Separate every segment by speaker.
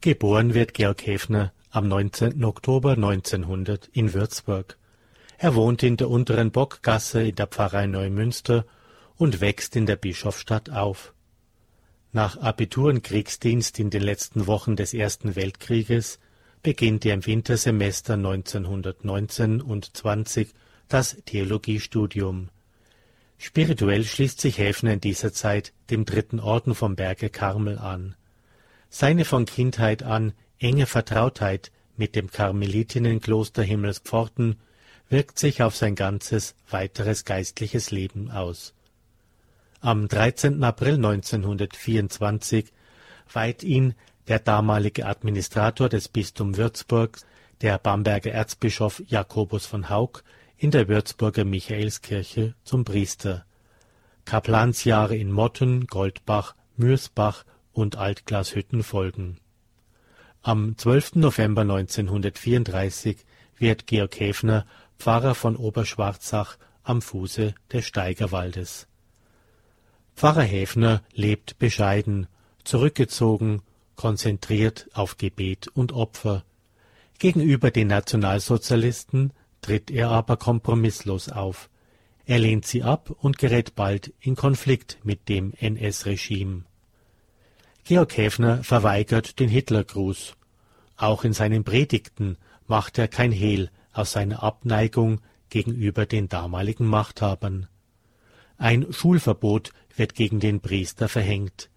Speaker 1: Geboren wird Georg Häfner am 19. Oktober 1900 in Würzburg. Er wohnt in der unteren Bockgasse in der Pfarrei Neumünster und wächst in der Bischofsstadt auf. Nach Abitur und Kriegsdienst in den letzten Wochen des Ersten Weltkrieges beginnt er im Wintersemester 1919 und 20 das Theologiestudium. Spirituell schließt sich Häfner in dieser Zeit dem Dritten Orden vom Berge Karmel an. Seine von Kindheit an enge Vertrautheit mit dem Karmelitinnenkloster Himmelspforten wirkt sich auf sein ganzes weiteres geistliches Leben aus. Am 13. April 1924 weiht ihn der damalige Administrator des Bistums Würzburg, der Bamberger Erzbischof Jakobus von Hauck, in der Würzburger Michaelskirche zum Priester. Kaplansjahre in Motten, Goldbach, Mürsbach und Altglashütten folgen. Am 12. November 1934 wird Georg Häfner Pfarrer von Oberschwarzach am Fuße des Steigerwaldes. Pfarrer Häfner lebt bescheiden, zurückgezogen, konzentriert auf Gebet und Opfer. Gegenüber den Nationalsozialisten tritt er aber kompromisslos auf. Er lehnt sie ab und gerät bald in Konflikt mit dem NS-Regime. Georg Häfner verweigert den Hitlergruß. Auch in seinen Predigten macht er kein Hehl aus seiner Abneigung gegenüber den damaligen Machthabern. Ein Schulverbot wird gegen den Priester verhängt.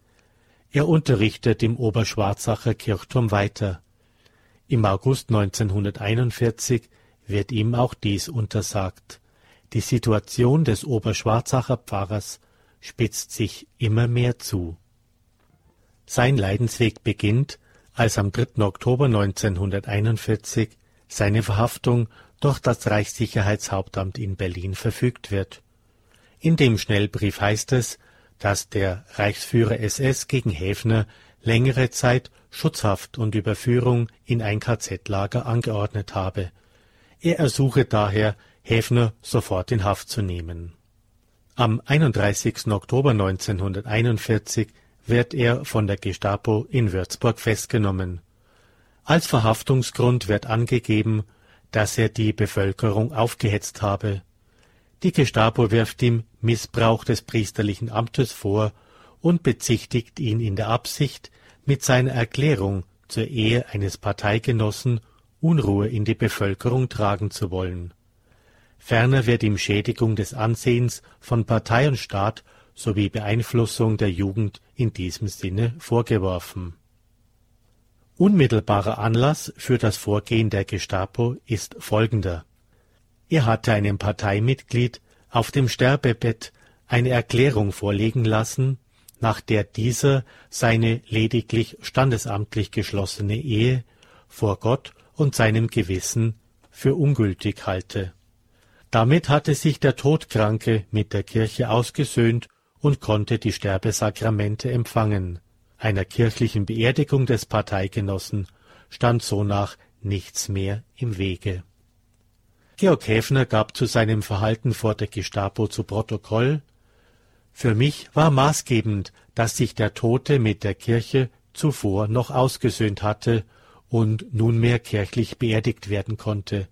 Speaker 1: Er unterrichtet im Oberschwarzacher Kirchturm weiter. Im August 1941 wird ihm auch dies untersagt. Die Situation des Oberschwarzacher Pfarrers spitzt sich immer mehr zu. Sein Leidensweg beginnt, als am 3. Oktober 1941 seine Verhaftung durch das Reichssicherheitshauptamt in Berlin verfügt wird. In dem Schnellbrief heißt es, dass der Reichsführer SS gegen Häfner längere Zeit Schutzhaft und Überführung in ein KZ-Lager angeordnet habe. Er ersuche daher, Häfner sofort in Haft zu nehmen. Am 31. Oktober 1941 wird er von der Gestapo in Würzburg festgenommen. Als Verhaftungsgrund wird angegeben, dass er die Bevölkerung aufgehetzt habe. Die Gestapo wirft ihm Missbrauch des priesterlichen Amtes vor und bezichtigt ihn in der Absicht, mit seiner Erklärung zur Ehe eines Parteigenossen Unruhe in die Bevölkerung tragen zu wollen. Ferner wird ihm Schädigung des Ansehens von Partei und Staat sowie Beeinflussung der Jugend in diesem Sinne vorgeworfen. Unmittelbarer Anlass für das Vorgehen der Gestapo ist folgender. Er hatte einem Parteimitglied auf dem Sterbebett eine Erklärung vorlegen lassen, nach der dieser seine lediglich standesamtlich geschlossene Ehe vor Gott und seinem Gewissen für ungültig halte. Damit hatte sich der Todkranke mit der Kirche ausgesöhnt und konnte die Sterbesakramente empfangen. Einer kirchlichen Beerdigung des Parteigenossen stand sonach nichts mehr im Wege. Georg Häfner gab zu seinem Verhalten vor der Gestapo zu Protokoll Für mich war maßgebend, dass sich der Tote mit der Kirche zuvor noch ausgesöhnt hatte und nunmehr kirchlich beerdigt werden konnte.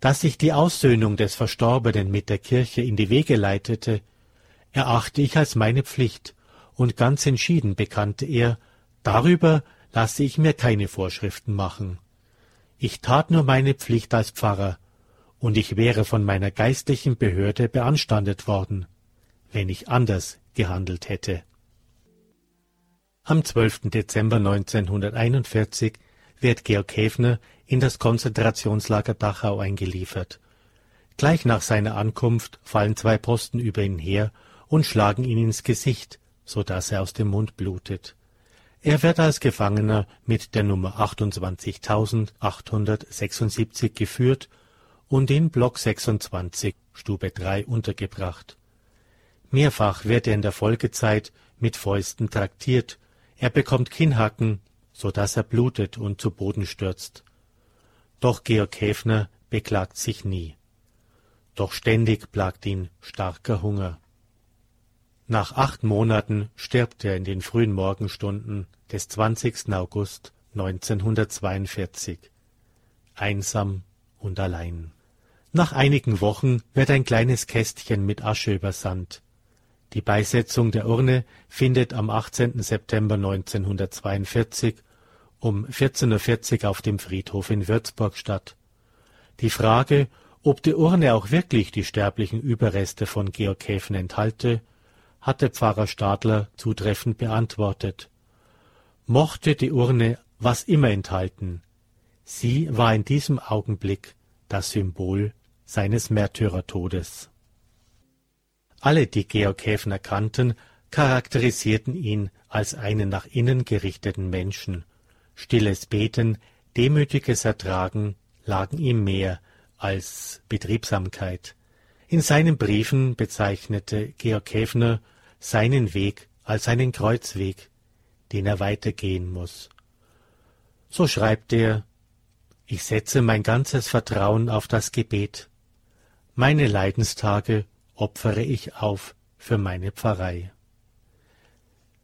Speaker 1: Dass sich die Aussöhnung des Verstorbenen mit der Kirche in die Wege leitete, erachte ich als meine Pflicht, und ganz entschieden bekannte er, darüber lasse ich mir keine Vorschriften machen. Ich tat nur meine Pflicht als Pfarrer, und ich wäre von meiner geistlichen Behörde beanstandet worden, wenn ich anders gehandelt hätte. Am 12. Dezember 1941 wird Georg Häfner in das Konzentrationslager Dachau eingeliefert. Gleich nach seiner Ankunft fallen zwei Posten über ihn her und schlagen ihn ins Gesicht, so dass er aus dem Mund blutet. Er wird als Gefangener mit der Nummer 28.876 geführt und in Block 26, Stube 3 untergebracht. Mehrfach wird er in der Folgezeit mit Fäusten traktiert, er bekommt Kinnhacken, so dass er blutet und zu Boden stürzt. Doch Georg Häfner beklagt sich nie. Doch ständig plagt ihn starker Hunger. Nach acht Monaten stirbt er in den frühen Morgenstunden des 20. August 1942. Einsam und allein. Nach einigen Wochen wird ein kleines Kästchen mit Asche übersandt. Die Beisetzung der Urne findet am 18. September 1942 um 14.40 Uhr auf dem Friedhof in Würzburg statt. Die Frage, ob die Urne auch wirklich die sterblichen Überreste von Georg Häfen enthalte, hatte Pfarrer Stadler zutreffend beantwortet. Mochte die Urne was immer enthalten, sie war in diesem Augenblick das Symbol seines Märtyrertodes. Alle, die Georg Häfner kannten, charakterisierten ihn als einen nach innen gerichteten Menschen. Stilles Beten, demütiges Ertragen lagen ihm mehr als Betriebsamkeit. In seinen Briefen bezeichnete Georg Häfner seinen Weg als einen Kreuzweg, den er weitergehen muss. So schreibt er Ich setze mein ganzes Vertrauen auf das Gebet. Meine Leidenstage opfere ich auf für meine Pfarrei.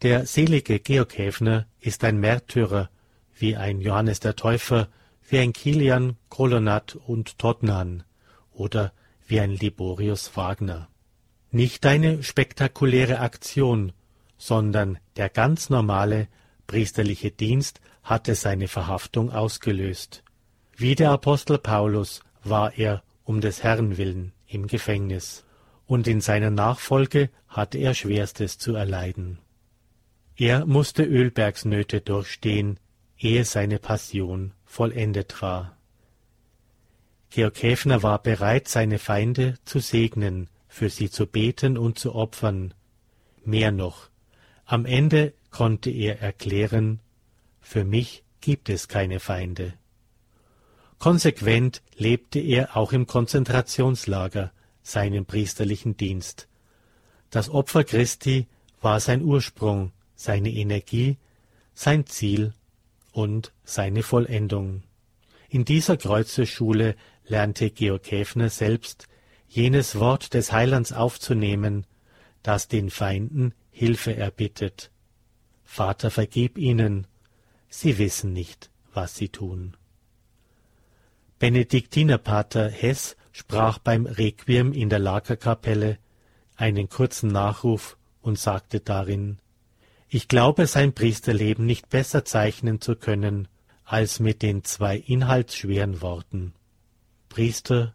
Speaker 1: Der selige Georg Häfner ist ein Märtyrer, wie ein Johannes der Täufer, wie ein Kilian, Kolonat und Tottenham oder wie ein Liborius Wagner. Nicht eine spektakuläre Aktion, sondern der ganz normale priesterliche Dienst hatte seine Verhaftung ausgelöst. Wie der Apostel Paulus war er um des Herrn willen im Gefängnis und in seiner Nachfolge hatte er Schwerstes zu erleiden. Er musste Ölbergsnöte durchstehen, ehe seine Passion vollendet war. Georg Häfner war bereit, seine Feinde zu segnen, für sie zu beten und zu opfern. Mehr noch, am Ende konnte er erklären, für mich gibt es keine Feinde. Konsequent lebte er auch im Konzentrationslager, seinen priesterlichen Dienst. Das Opfer Christi war sein Ursprung, seine Energie, sein Ziel und seine Vollendung. In dieser Kreuzeschule lernte Georg Häfner selbst, jenes Wort des Heilands aufzunehmen, das den Feinden Hilfe erbittet. Vater, vergib ihnen, sie wissen nicht, was sie tun. Benediktinerpater Hess sprach beim Requiem in der Lagerkapelle einen kurzen Nachruf und sagte darin Ich glaube, sein Priesterleben nicht besser zeichnen zu können als mit den zwei inhaltsschweren Worten Priester